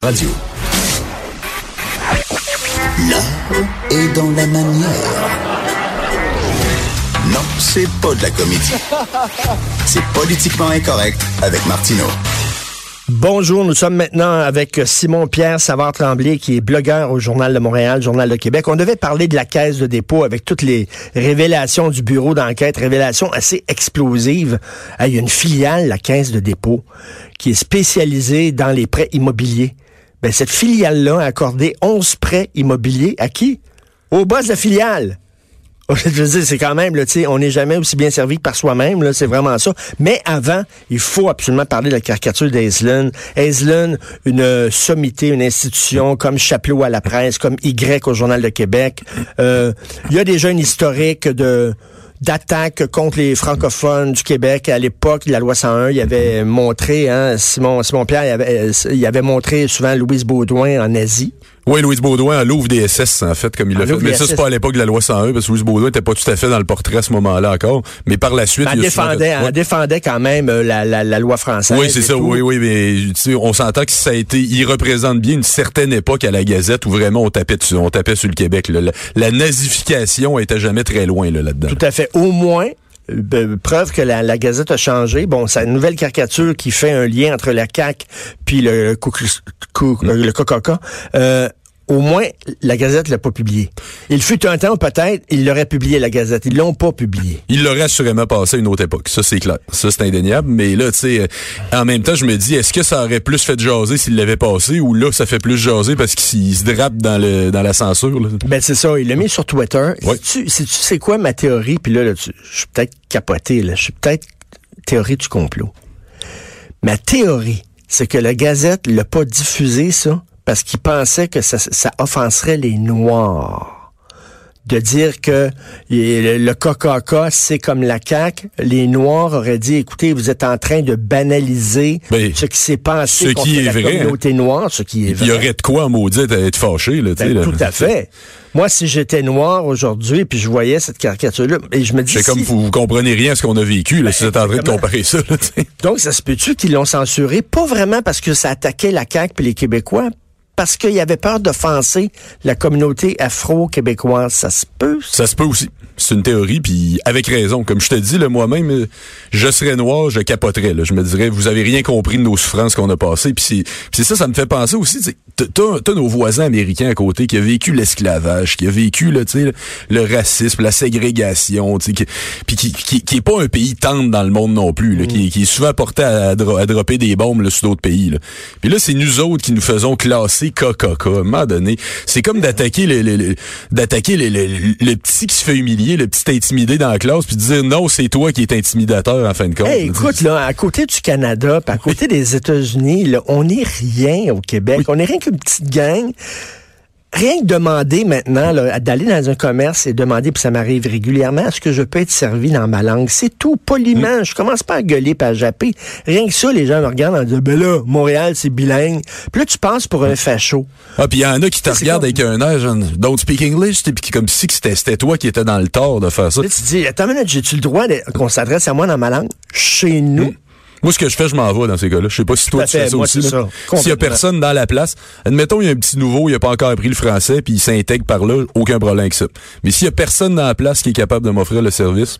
Radio. L'art est dans la manière. Non, c'est pas de la comédie. C'est politiquement incorrect avec Martineau. Bonjour, nous sommes maintenant avec Simon-Pierre Savard-Tremblay, qui est blogueur au Journal de Montréal, Journal de Québec. On devait parler de la caisse de dépôt avec toutes les révélations du bureau d'enquête, révélations assez explosives. Il y a une filiale, la caisse de dépôt, qui est spécialisée dans les prêts immobiliers ben, cette filiale-là a accordé 11 prêts immobiliers à qui? Au boss de la filiale. Je veux dire, c'est quand même, là, on n'est jamais aussi bien servi que par soi-même, c'est vraiment ça. Mais avant, il faut absolument parler de la caricature d'Aislinn. Aislinn, une sommité, une institution comme Chapelot à la presse, comme Y au Journal de Québec. Euh, il y a déjà une historique de d'attaque contre les francophones du Québec. À l'époque, la loi 101, il avait montré, hein, Simon, Simon Pierre, il avait, il avait montré souvent Louise Baudouin en Asie. Oui, Louise Baudouin à Louvre des SS, en fait, comme il l'a fait. Mais ça, c'est pas à l'époque de la loi 101, parce que Louise Baudouin n'était pas tout à fait dans le portrait à ce moment-là encore. Mais par la suite... Elle, défendait, elle défendait quand même euh, la, la, la loi française. Oui, c'est ça, oui, oui, mais on s'entend que ça a été... Il représente bien une certaine époque à la Gazette où vraiment on tapait, dessus, on tapait sur le Québec. La, la, nazification était jamais très loin là-dedans. tout à fait. Au moins, preuve que la, la, Gazette a changé. Bon, c'est une nouvelle caricature qui fait un lien entre la CAQ puis le, le, le Coca-Cola. Euh, au moins, la Gazette l'a pas publié. Il fut un temps, peut-être, il l'aurait publié, la Gazette. Ils l'ont pas publié. Il l'aurait assurément passé à une autre époque. Ça, c'est clair. Ça, c'est indéniable. Mais là, tu sais, en même temps, je me dis, est-ce que ça aurait plus fait jaser s'il l'avait passé ou là, ça fait plus jaser parce qu'il se drape dans le dans la censure? Ben, c'est ça. Il l'a mis sur Twitter. Si tu sais quoi ma théorie? Puis là, là je suis peut-être capoté, là. Je suis peut-être théorie du complot. Ma théorie, c'est que la Gazette l'a pas diffusé, ça, parce qu'il pensait que ça, ça offenserait les Noirs de dire que le Coca-Cola, c'est comme la CAQ. Les Noirs auraient dit, écoutez, vous êtes en train de banaliser ben, ce qui s'est passé ce contre qui est la vrai, communauté noire, ce qui est vrai. Il y aurait de quoi, maudit, à être fâché. Là, ben, là. Tout à fait. Moi, si j'étais noir aujourd'hui, puis je voyais cette caricature-là, et je me dis... C'est comme vous, vous comprenez rien à ce qu'on a vécu, là, ben, si vous êtes en train de comparer ça. Là, Donc, ça se peut-tu qu'ils l'ont censuré? Pas vraiment parce que ça attaquait la CAQ puis les Québécois, parce qu'il avait peur d'offenser la communauté afro-québécoise. Ça se peut? Ça? Se peut aussi. C'est une théorie, puis avec raison. Comme je te dis, moi-même, je serais noir, je capoterais. Là. Je me dirais, vous avez rien compris de nos souffrances qu'on a passées. Puis c'est ça, ça me fait penser aussi, t'as nos voisins américains à côté qui ont vécu l'esclavage, qui ont vécu là, le, le racisme, la ségrégation, qui, puis qui, qui, qui, est pas un pays tendre dans le monde non plus, là, qui, qui, est souvent porté à, à, dropper des bombes là, sur d'autres pays. Là. Puis là, c'est nous autres qui nous faisons classer KKK. À un moment donné, c'est comme d'attaquer le, le, d'attaquer le, le, petit qui se fait humilier, le petit intimidé dans la classe, puis de dire non, c'est toi qui es intimidateur en fin de compte. Hey, écoute, là, à côté du Canada, à côté des États-Unis, là, on n'est rien au Québec. On n'est rien qu'une petite gang rien que demander maintenant d'aller dans un commerce et demander, puis ça m'arrive régulièrement, est-ce que je peux être servi dans ma langue? C'est tout, poliment. Je commence pas à gueuler, pas à japper. Rien que ça, les gens me regardent en disant, ben là, Montréal, c'est bilingue. Puis là, tu penses pour un facho. Ah, puis il y en a qui te regardent avec un air, genre, don't speak English, puis comme si c'était toi qui étais dans le tort de faire ça. Là, tu te dis, attends une minute, j'ai-tu le droit qu'on s'adresse à moi dans ma langue? Chez nous? Hmm. Moi, ce que je fais, je m'en vais dans ces cas-là. Je sais pas si toi, tu fais ça aussi. S'il y a personne dans la place, admettons, il y a un petit nouveau, il a pas encore appris le français, puis il s'intègre par là, aucun problème avec ça. Mais s'il y a personne dans la place qui est capable de m'offrir le service,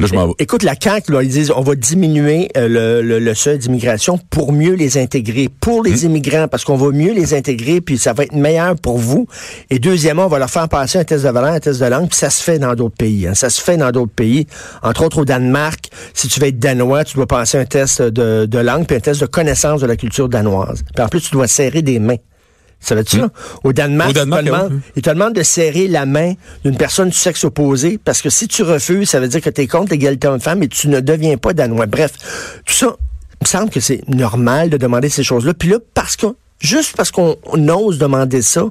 Là, je m'en vais. Écoute, la CAQ, là, ils disent on va diminuer euh, le, le, seuil d'immigration pour mieux les intégrer, pour les hmm? immigrants, parce qu'on va mieux les intégrer, puis ça va être meilleur pour vous. Et deuxièmement, on va leur faire passer un test de valeur, un test de langue, puis ça se fait dans d'autres pays. Hein. Ça se fait dans d'autres pays. Entre autres, au Danemark, si tu veux être danois, tu dois passer un test de, de langue, puis un test de connaissance de la culture danoise. Puis en plus, tu dois serrer des mains. Savais-tu ça? Au Danemark, il, te demande, de serrer la main d'une personne du sexe opposé parce que si tu refuses, ça veut dire que tu es contre l'égalité homme-femme et tu ne deviens pas danois. Bref, tout ça, il me semble que c'est normal de demander ces choses-là. Puis là, parce que, juste parce qu'on ose demander ça,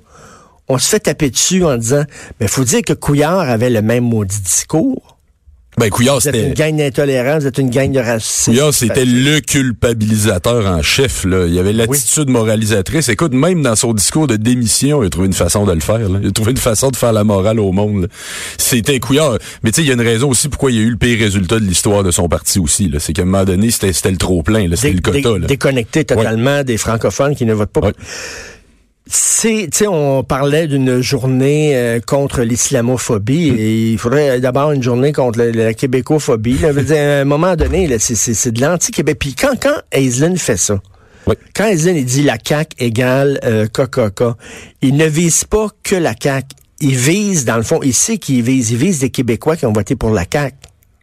on se fait taper dessus en disant, mais faut dire que Couillard avait le même maudit discours. Ben, Couillard, Vous êtes c'était... une gang d'intolérants, vous êtes une gang de racistes. Couillard, c'était le culpabilisateur en chef. Là. Il y avait l'attitude moralisatrice. Écoute, même dans son discours de démission, il a trouvé une façon de le faire. Là. Il a trouvé une façon de faire la morale au monde. C'était Couillard. Mais tu sais, il y a une raison aussi pourquoi il y a eu le pire résultat de l'histoire de son parti aussi. là. C'est qu'à un moment donné, c'était le trop-plein. là. C'était le quota. là. déconnecté totalement des francophones qui ne votent pas. Ouais. C'est, tu sais, on parlait d'une journée euh, contre l'islamophobie et il faudrait d'abord une journée contre la, la québécophobie. Là. Dire, à un moment donné, là, c'est, c'est, c'est de l'anti-Québec. Puis quand, quand Aislinn fait ça, Oui. quand Aislinn dit la CAQ égale euh, KKK, il ne vise pas que la CAQ. Il vise, dans le fond, il sait qu'il vise. Il vise des Québécois qui ont voté pour la CAQ.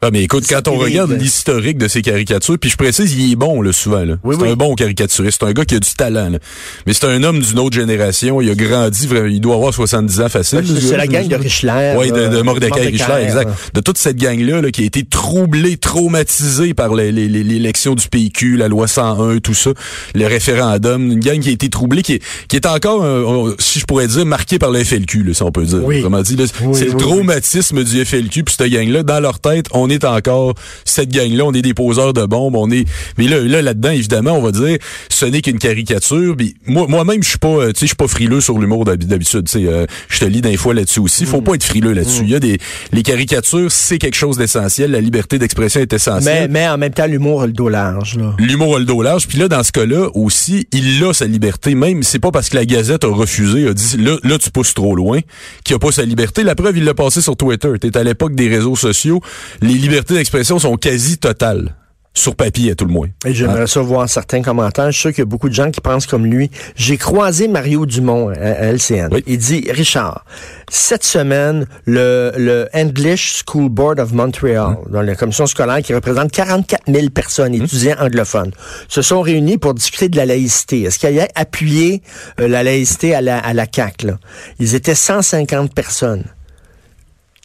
Ah, mais écoute, quand on regarde l'historique de ces caricatures, puis je précise, il est bon, là, souvent, là. Oui, c'est oui. un bon caricaturiste. C'est un gars qui a du talent, là. Mais c'est un homme d'une autre génération. Il a grandi, il doit avoir 70 ans facile. ce C'est la gang de. Richler. Oui, de, Mordecai Richler, exact. De toute cette gang-là là, qui a été troublée, traumatisée par l'élection du PQ, la loi 101, tout ça, le référendum. Une gang qui a été troublée, qui est, qui est encore, euh, si je pourrais dire, marquée par le FLQ, là, si on peut dire. Oui. Autrement dit, Oui, c'est le traumatisme du FLQ, puis cette gang-là, dans leur tête, on est encore cette gang-là, on est des poseurs de bombes, on est... Mais là, là, là-dedans, évidemment, on va dire, ce n'est qu'une caricature. Puis moi, moi-même, je suis pas, euh, tu sais, je suis pas frileux sur l'humour d'hab- d'habitude. Tu sais, euh, je te lis d'un fois là-dessus aussi. Faut pas être frileux là-dessus. Il y a des, les caricatures, c'est quelque chose d'essentiel. La liberté d'expression est Mais, essentielle. mais en même temps, l'humour a le dos large. Là. L'humour a le dos large. Puis là, dans ce cas-là, aussi, il a sa liberté. Même, c'est pas parce que la Gazette a refusé, a dit, là, là tu pousses trop loin, qu'il a pas sa liberté. La preuve, il l'a passé sur Twitter. T'es à l'époque des réseaux sociaux. Les libertés d'expression sont quasi totales. Sur papier, à tout le moins. Et j'aimerais ça voir certains commentaires. Je suis sûr qu'il y a beaucoup de gens qui pensent comme lui. J'ai croisé Mario Dumont à, LCN. Oui. Il dit, Richard, cette semaine, le, le English School Board of Montreal, dans la commission scolaire qui représente 44 000 personnes, étudiants anglophones, se sont réunis pour discuter de la laïcité. Est-ce qu'il y a appuyé euh, la laïcité à la, à la CAQ? Là? Ils étaient 150 personnes.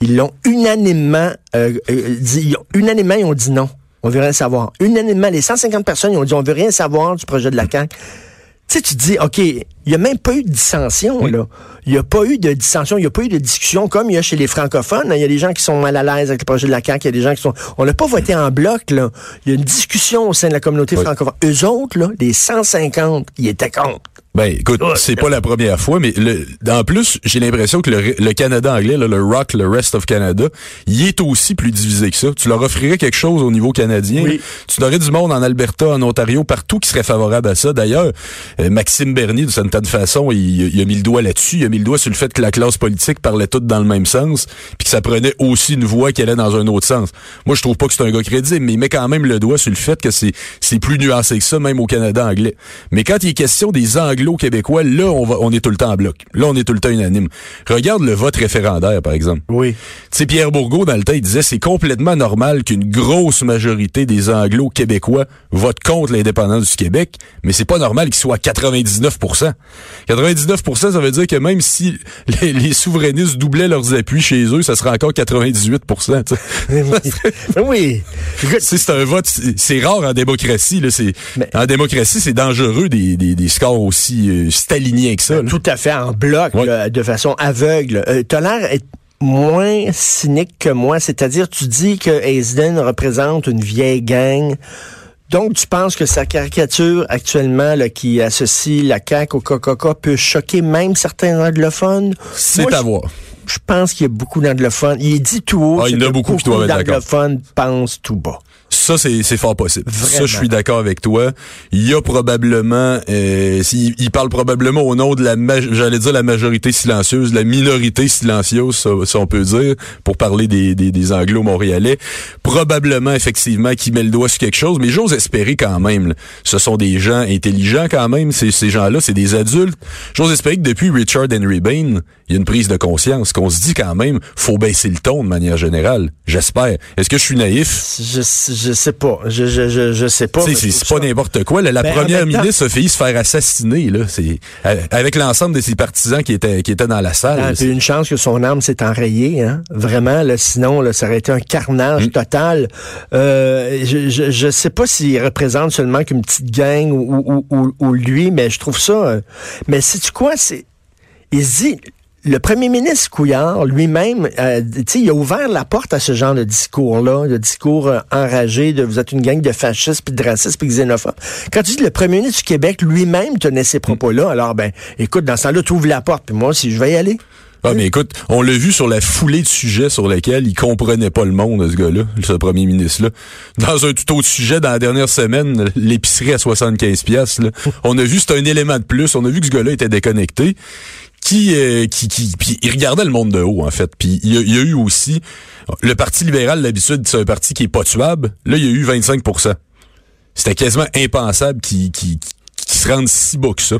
Ils l'ont unanimement euh, euh, dit, ils ont- unanimement, ils ont dit non. On veut rien savoir. Unanimement, les 150 personnes, ils ont dit on veut rien savoir du projet de la CAQ. Tu sais, tu te dis, OK, il n'y a même pas eu de dissension, là. Il n'y a pas eu de dissension, il n'y a pas eu de discussion comme il y a chez les francophones. hein. Il y a des gens qui sont mal à l'aise avec le projet de la CAQ, il y a des gens qui sont... On n'a pas voté en bloc, là. Il y a une discussion au sein de la communauté Oui. francophone. Eux autres, là, les 150, ils étaient contre. Ben, écoute, c'est pas la première fois, mais le, en plus, j'ai l'impression que le, le Canada anglais, là, le Rock, le Rest of Canada, il est aussi plus divisé que ça. Tu leur offrirais quelque chose au niveau canadien. Oui. Tu aurais du monde en Alberta, en Ontario, partout qui serait favorable à ça. D'ailleurs, euh, Maxime Bernier, de certaine façon, il, il a mis le doigt là-dessus. Il a mis le doigt sur le fait que la classe politique parlait toute dans le même sens, puis que ça prenait aussi une voix qui allait dans un autre sens. Moi, je trouve pas que c'est un gars crédible, mais il met quand même le doigt sur le fait que c'est c'est plus nuancé que ça, même au Canada anglais. Mais quand il est question des Anglo-Québécois, là, on va, on est tout le temps en bloc. Là, on est tout le temps unanime. Regarde le vote référendaire, par exemple. Oui. Tu Pierre Bourgault, dans le temps, il disait c'est complètement normal qu'une grosse majorité des Anglo-Québécois votent contre l'indépendance du Québec, mais c'est pas normal qu'il soit à 99% 99% ça veut dire que même si les, les souverainistes doublaient leurs appuis chez eux, ça serait encore 98 tu sais. oui. oui. C'est un vote, c'est rare en démocratie. Là, c'est, Mais- en démocratie, c'est dangereux des, des, des scores aussi euh, staliniens que ça. là. Tout à fait en bloc, Ouais. là, de façon aveugle. Euh, T'as l'air moins cynique que moi, c'est-à-dire tu dis que Aisden représente une vieille gang. Donc, tu penses que sa caricature actuellement là, qui associe la CAQ au Coca-Cola peut choquer même certains anglophones? C'est à voir. Je pense qu'il y a beaucoup d'anglophones. Il dit tout haut. Ah, il y en c'est a que beaucoup qui doivent être d'anglophones pensent tout bas. Ça, c'est, fort possible. Ça, je suis d'accord avec toi. Il y a probablement, euh, il, il parle probablement au nom de la, j'allais dire la majorité silencieuse, la minorité silencieuse, ça, ça on peut dire, pour parler des, des, des anglo-montréalais. Probablement, effectivement, qui met le doigt sur quelque chose, mais j'ose espérer quand même. là. Ce sont des gens intelligents quand même, ces, ces gens-là, c'est des adultes. J'ose espérer que depuis Richard Henry Bain, il y a une prise de conscience, qu'on se dit quand même, faut baisser le ton de manière générale. J'espère. Est-ce que je suis naïf? Je, je sais pas. Je, je, je, je sais pas. Tu c'est je c'est pas n'importe quoi. là. la Ben, en première ministre a failli se faire assassiner, là. C'est avec l'ensemble de ses partisans qui étaient qui étaient dans la salle. Ah, là, c'est- une chance que son âme s'est enrayée, hein? Vraiment, là, sinon, là, ça aurait été un carnage Mm. total. Euh, je, je, je sais pas s'il représente seulement qu'une petite gang ou, ou, ou, ou lui, mais je trouve ça. euh, mais sais-tu quoi? C'est. Il se dit. Le premier ministre Couillard lui-même, euh, il a ouvert la porte à ce genre de discours-là, de discours euh, enragé, de vous êtes une gang de fascistes, puis de racistes, puis de xénophobes. Quand tu dis le premier ministre du Québec lui-même tenait ces propos-là, alors ben, écoute, dans ce temps-là, tu ouvres la porte, puis moi, si je vais y aller. Ah, mais écoute, on l'a vu sur la foulée de sujets sur lesquels il comprenait pas le monde, ce gars-là, ce premier ministre-là. Dans un tout autre sujet, dans la dernière semaine, l'épicerie à 75 pièces on a vu, c'est un élément de plus, on a vu que ce gars-là était déconnecté qui, euh, qui, qui puis il regardait le monde de haut en fait. Puis il y, a, eu aussi le Parti libéral d'habitude c'est un parti qui est pas tuable. Là il y a eu 25 C'était quasiment impensable qu'il qui se rende si bas que ça.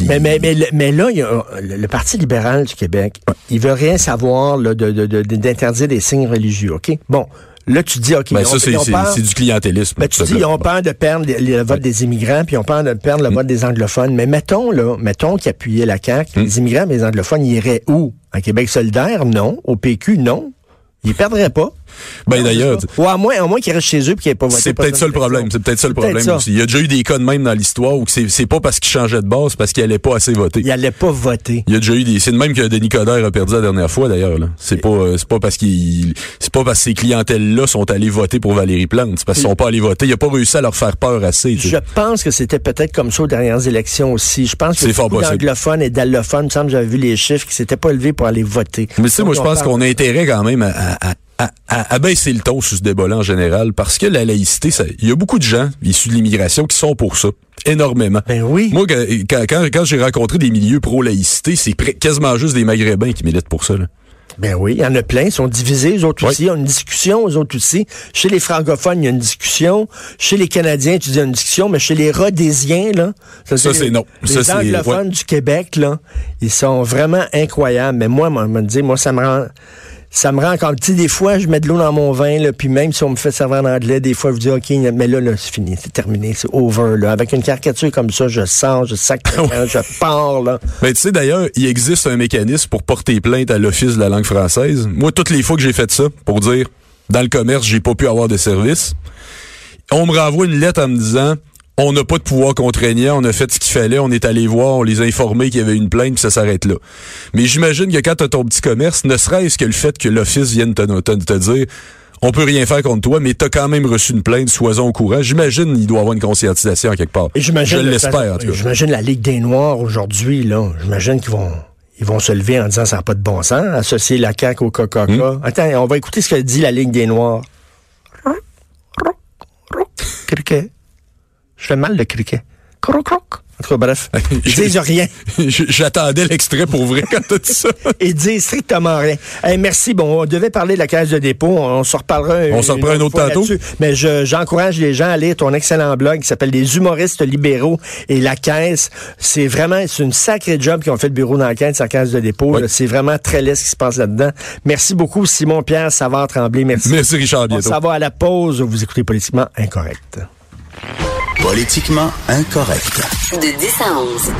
mais, mais, mais, là, il y a, le, Parti libéral du Québec, il veut rien savoir d'interdire de, signes religieux, OK? Bon, Là, tu dis, OK. Ben, ça, c'est du clientélisme. Ben, tu dis, ils ont peur de perdre le, vote des immigrants, puis ils ont peur de perdre le mm. vote des anglophones. Mais mettons, là, mettons qu'ils appuyaient la CAQ, mm. les immigrants et les anglophones, ils iraient où? À Québec solidaire? Non. Au PQ? Non. Ils perdraient pas. Ben d'ailleurs, ou à moins, à moins qu'ils restent chez eux puis qu'ils n'aient pas voté. C'est peut-être ça le problème. C'est peut-être ça le problème aussi. Il y a déjà eu des cas de même dans l'histoire où c'est c'est pas parce qu'ils changeaient de base, parce qu'ils allaient pas assez voter. Ils allaient pas voter. Il y a déjà eu des. C'est de même que Denis Coderre a perdu la dernière fois d'ailleurs. C'est pas euh, c'est pas parce qu'il c'est pas parce que ces clientèles là sont allées voter pour Valérie Plante. C'est parce qu'ils sont pas allés voter. Il a pas réussi à leur faire peur assez. Je pense que c'était peut-être comme ça aux dernières élections aussi. Je pense que c'est d'anglophones et d'allophones, me semble j'avais vu les chiffres qui s'étaient pas élevés pour aller voter. Mais tu sais, moi je pense qu'on a intérêt quand même à, à à, baisser le ton sur ce débat-là en général, parce que la laïcité, il y a beaucoup de gens issus de l'immigration qui sont pour ça. Énormément. Ben oui. Moi, quand, quand, j'ai rencontré des milieux pro-laïcité, c'est quasiment juste des Maghrébins qui militent pour ça. Là. Ben oui, il y en a plein, ils sont divisés, eux autres aussi. Il y a une discussion, eux autres aussi. Chez les francophones, il y a une discussion. Chez les Canadiens, tu dis une discussion, mais chez les Rhodésiens, là. Ça, c'est non. Les anglophones du Québec, là, ils sont vraiment incroyables. Mais moi, moi, moi, ça me rend ça me rend encore petit. Des fois, je mets de l'eau dans mon vin, là, puis même si on me fait servir en anglais, des fois, je dis, OK, mais là, là c'est fini, c'est terminé, c'est over. Là. Avec une caricature comme ça, je sens, je sac, je pars. Là. Mais tu sais, d'ailleurs, il existe un mécanisme pour porter plainte à l'Office de la langue française. Moi, toutes les fois que j'ai fait ça, pour dire, dans le commerce, j'ai pas pu avoir de service, on me renvoie une lettre en me disant, on n'a pas de pouvoir contraignant, on a fait ce qu'il fallait, on est allé voir, on les a informés qu'il y avait une plainte, puis ça s'arrête là. Mais j'imagine que quand tu as ton petit commerce, ne serait-ce que le fait que l'office vienne te, te, dire on peut rien faire contre toi, mais tu as quand même reçu une plainte, sois-en au courant. J'imagine il doit y avoir une conscientisation quelque part. Je l'espère, en tout cas. J'imagine la Ligue des Noirs aujourd'hui, là. J'imagine qu'ils vont ils vont se lever en disant ça n'a pas de bon sens, associer la CAQ au Coca-Cola. Hmm? Attends, on va écouter ce que dit la Ligue des Noirs. Je fais mal le criquet. Croc, croc. En tout cas, bref. Ils disent rien. J'attendais l'extrait pour vrai quand tu dit ça. Ils disent strictement rien. merci. Bon, on devait parler de la caisse de dépôt. On, se reparlera. On s'en reprend un autre tantôt. Mais j'encourage les gens à lire ton excellent blog qui s'appelle Les humoristes libéraux et la caisse. C'est vraiment, c'est une sacrée job qu'ils ont fait le bureau d'enquête sur la caisse de dépôt. C'est vraiment très laid ce qui se passe là-dedans. Merci beaucoup, Simon-Pierre Savard-Tremblay. Merci. Merci, Richard. Bientôt. On s'en va à la pause. Vous écoutez Politiquement Incorrect. Politiquement incorrect. De 10 à 11.